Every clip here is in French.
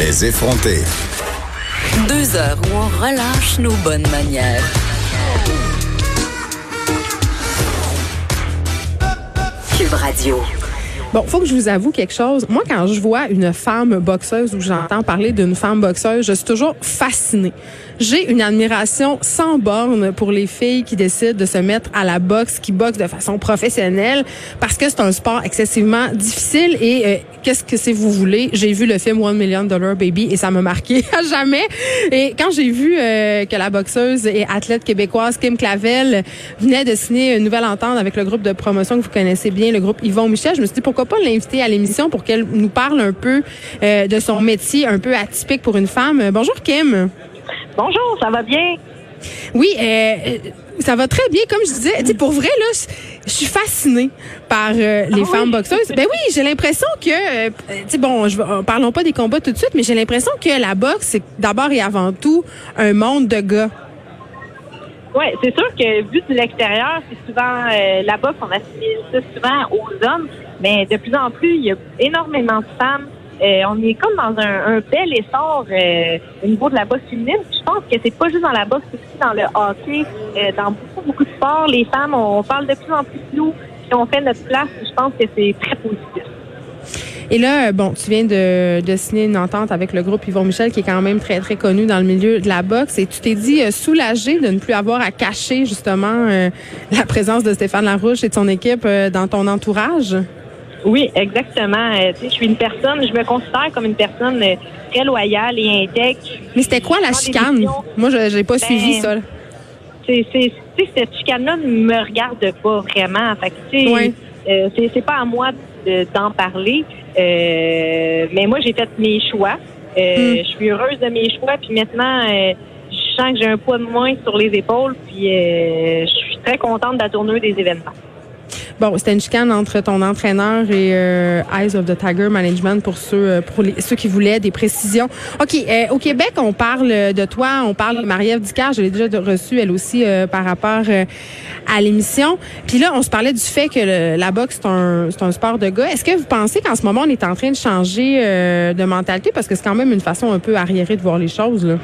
Les effronter. Deux heures où on relâche nos bonnes manières. Cube Radio. Bon, faut que je vous avoue quelque chose. Moi, quand je vois une femme boxeuse ou j'entends parler d'une femme boxeuse, je suis toujours fascinée. J'ai une admiration sans borne pour les filles qui décident de se mettre à la boxe, qui boxent de façon professionnelle, parce que c'est un sport excessivement difficile. Et euh, qu'est-ce que c'est vous voulez? J'ai vu le film One Million Dollar Baby et ça m'a marqué à jamais. Et quand j'ai vu euh, que la boxeuse et athlète québécoise Kim Clavel venait de signer une nouvelle entente avec le groupe de promotion que vous connaissez bien, le groupe Yvon Michel, je me suis dit pourquoi pas l'inviter à l'émission pour qu'elle nous parle un peu euh, de son métier un peu atypique pour une femme? Bonjour Kim. Bonjour, ça va bien? Oui, euh, ça va très bien. Comme je disais, tu pour vrai, là, je suis fascinée par euh, les Ah femmes oui? boxeuses. Ben oui, j'ai l'impression que, euh, tu bon, je, vais- parlons pas des combats tout de suite, mais j'ai l'impression que la boxe, c'est d'abord et avant tout un monde de gars. Oui, c'est sûr que vu de l'extérieur, c'est souvent euh, la boxe, on assimile ça souvent aux hommes, mais de plus en plus, il y a énormément de femmes. Euh, on est comme dans un, bel essor euh, au niveau de la boxe féminine. Je pense que c'est pas juste dans la boxe, c'est aussi dans le hockey, euh, dans beaucoup, beaucoup de sports. Les femmes, on parle de plus en plus de nous, puis on fait notre place. Je pense que c'est très positif. Et là, bon, tu viens de, de signer une entente avec le groupe Yvon Michel, qui est quand même très, très connu dans le milieu de la boxe. Et tu t'es dit soulagé de ne plus avoir à cacher, justement, la présence de Stéphane Larouche et de son équipe dans ton entourage? Oui, exactement. Euh, tu sais, je suis une personne, je me considère comme une personne euh, très loyale et intègre. Mais c'était quoi la chicane? Moi, je j'ai pas Ben, suivi ça. là. c'est c'est tu sais cette chicane là ne me regarde pas vraiment fait que Ouais. euh, c'est pas à moi de- d'en parler Euh, mais moi j'ai fait mes choix Hmm. je suis heureuse de mes choix puis maintenant je sens que j'ai un poids de moins sur les épaules puis je suis très contente de la tournure des événements Bon, c'était une chicane entre ton entraîneur et euh, Eyes of the Tiger Management pour ceux euh, pour ceux qui voulaient des précisions. OK, euh, au Québec, on parle de toi, on parle de Marie-Ève Ducard, je l'ai déjà reçue elle aussi par rapport à l'émission. Puis là, on se parlait du fait que le- la boxe c'est un c'est un sport de gars. Est-ce que vous pensez qu'en ce moment on est en train de changer de mentalité? Parce que c'est quand même une façon un peu arriérée de voir les choses là.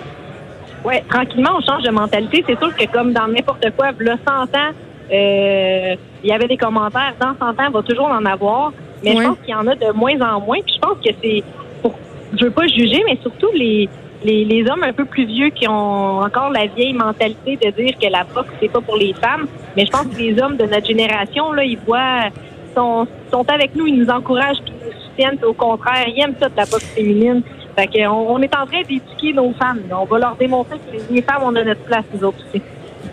Ouais, tranquillement, on change de mentalité. C'est sûr que comme dans n'importe quoi, là, 100 ans, il y avait des commentaires. Dans 100 ans, il va toujours en avoir. Mais Ouais. je pense qu'il y en a de moins en moins. Puis je pense que c'est, pour, je veux pas juger, mais surtout les, les, les hommes un peu plus vieux qui ont encore la vieille mentalité de dire que la boxe, c'est pas pour les femmes. Mais je pense que les hommes de notre génération, là, ils voient, sont, sont avec nous, ils nous encouragent, puis ils nous soutiennent. Au contraire, ils aiment ça de la boxe féminine. Fait que on, est en train d'éduquer nos femmes. là. On va leur démontrer que les- les femmes, on a notre place, nous autres aussi.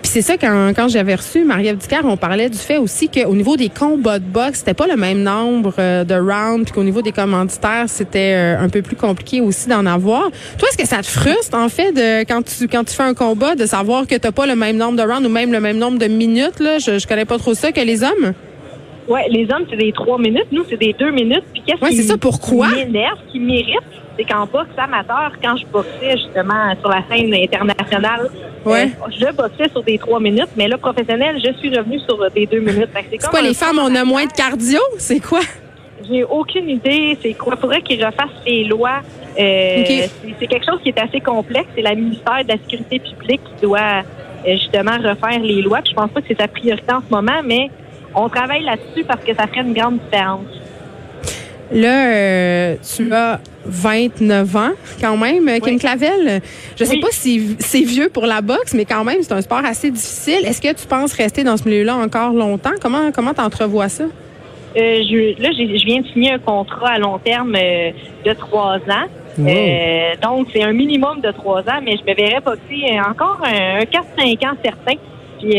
Puis c'est ça, quand, quand j'avais reçu Marie-Ève Ducard, on parlait du fait aussi qu'au niveau des combats de boxe, c'était pas le même nombre euh, de rounds, puis qu'au niveau des commanditaires, c'était euh, un peu plus compliqué aussi d'en avoir. Toi, est-ce que ça te frustre, en fait, de quand tu quand tu fais un combat, de savoir que t'as pas le même nombre de rounds ou même le même nombre de minutes, là? Je, je connais pas trop ça que les hommes. Ouais, les hommes, c'est des trois minutes. Nous, c'est des deux minutes. Puis qu'est-ce Ouais, qui c'est ça, pourquoi? m'énerve, qui mérite, c'est qu'en boxe amateur, quand je boxais justement sur la scène internationale, Ouais. euh, je boxais sur des trois minutes, mais là, professionnel, je suis revenue sur des deux minutes. C'est quoi, les femmes, on a moins de cardio? C'est quoi? J'ai aucune idée. C'est quoi? Faudrait qu'ils refassent les lois. Euh, C'est quelque chose qui est assez complexe. C'est la ministère de la Sécurité publique qui doit euh, justement refaire les lois. Puis je pense pas que c'est sa priorité en ce moment, mais on travaille là-dessus parce que ça ferait une grande différence. Là, euh, tu as 29 ans quand même, euh, Kim Oui. Clavel. Je sais Oui. pas si c'est vieux pour la boxe, mais quand même, c'est un sport assez difficile. Est-ce que tu penses rester dans ce milieu-là encore longtemps? Comment comment t'entrevois ça? Euh, je, là, je viens de signer un contrat à long terme euh, de trois ans. Donc, c'est un minimum de trois ans, mais je me verrais boxer encore un, un 4-5 ans certain. Puis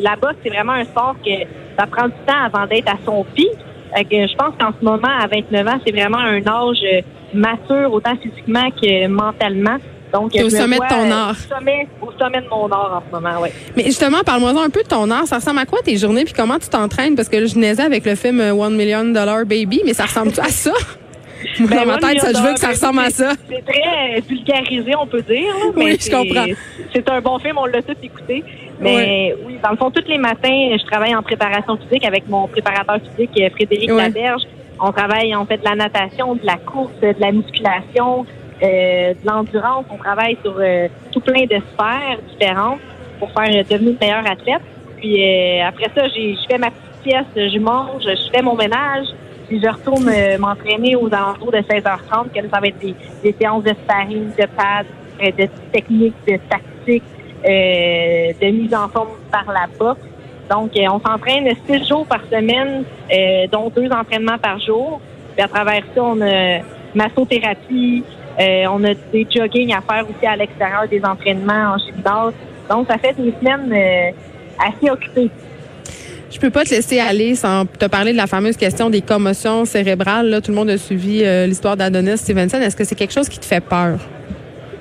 la boxe, c'est vraiment un sport que ça prend du temps avant d'être à son pic. Je pense qu'en ce moment, à 29 ans, c'est vraiment un âge euh, mature, autant physiquement que mentalement. Donc, T'es au sommet de ton euh, art. Au sommet, au sommet de mon art en ce moment, oui. Mais justement, parle-moi un peu de ton art. Ça ressemble à quoi tes journées puis comment tu t'entraînes? Parce que là, je naisais avec le film euh, One Million Dollar Baby, mais ça ressemble-tu à ça? Moi, Ben, dans ma tête, ça, je veux que ça ressemble à ça. C'est très vulgarisé, on peut dire. là, Oui, mais je comprends. C'est un bon film, on l'a tous écouté. Mais oui, dans le fond, tous les matins, je travaille en préparation physique avec mon préparateur physique, euh, Frédéric. Laberge. On travaille, on fait de la natation, de la course, de la musculation. euh, de l'endurance. On travaille sur euh, tout plein de sphères différentes pour faire devenir une meilleure athlète. Puis euh, après ça, j'ai, je fais ma petite pièce, je mange, je fais mon ménage, puis je retourne m'entraîner aux alentours de 16h30, que ça va être des, des séances de sparring, de pads, de techniques, de tactiques, de mise en forme par la boxe. Donc, on s'entraîne six jours par semaine, dont deux entraînements par jour. Puis à travers ça, on a massothérapie, euh, on a des jogging à faire aussi à l'extérieur des entraînements en gymnase. Donc, ça fait une semaine euh, assez occupée. Je peux pas te laisser aller sans te parler de la fameuse question des commotions cérébrales. Là, tout le monde a suivi euh, l'histoire d'Adonis Stevenson. Est-ce que c'est quelque chose qui te fait peur?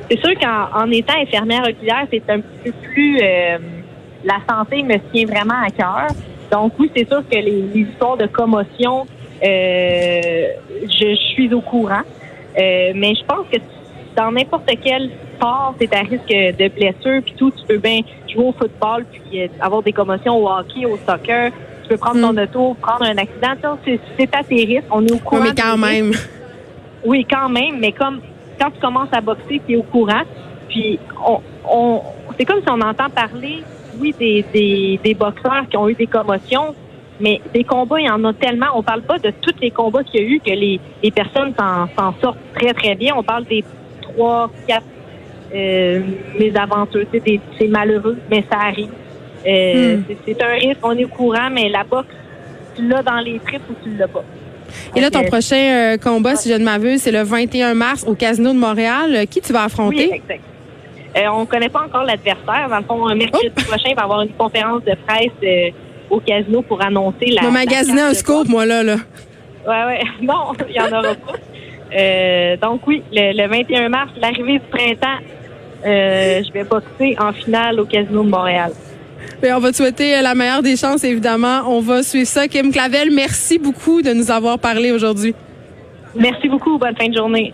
C'est sûr qu'en étant infirmière oculaire, c'est un petit peu plus... la santé me tient vraiment à cœur. Donc oui, c'est sûr que les, histoires de commotion, je, je, suis au courant. Euh, mais je pense que dans n'importe quel sport, c'est à risque de blessure, puis tout, tu peux bien jouer au football, puis euh, avoir des commotions au hockey, au soccer. Tu peux prendre ton hmm. auto, prendre un accident. C'est à tes risques. On est au courant. Oui, mais quand même. Oui, quand même. Mais comme quand tu commences à boxer, tu es au courant. Puis on, on c'est comme si on entend parler, oui, des, des, des boxeurs qui ont eu des commotions, mais des combats, il y en a tellement. On parle pas de tous les combats qu'il y a eu que les, les personnes s'en sortent très, très bien. On parle des trois, quatre euh, mésaventures. C'est malheureux, mais ça arrive. Euh, hmm. C'est un risque, on est au courant, mais la boxe, tu l'as dans les tripes ou tu l'as pas. Et là, ton prochain euh, combat, si je ne m'abuse, c'est le 21 mars au Casino de Montréal. Qui tu vas affronter? Oui, exact. on ne connaît pas encore l'adversaire. Dans le fond, mercredi prochain, il va y avoir une conférence de presse au casino pour annoncer la. Je magasiner un scope, moi, là, là. Ouais, ouais. Non, il n'y en aura pas. Euh, donc, oui, le, 21 mars, l'arrivée du printemps, euh, je vais boxer en finale au Casino de Montréal. On va te souhaiter la meilleure des chances, évidemment. On va suivre ça. Kim Clavel, merci beaucoup de nous avoir parlé aujourd'hui. Merci beaucoup. Bonne fin de journée.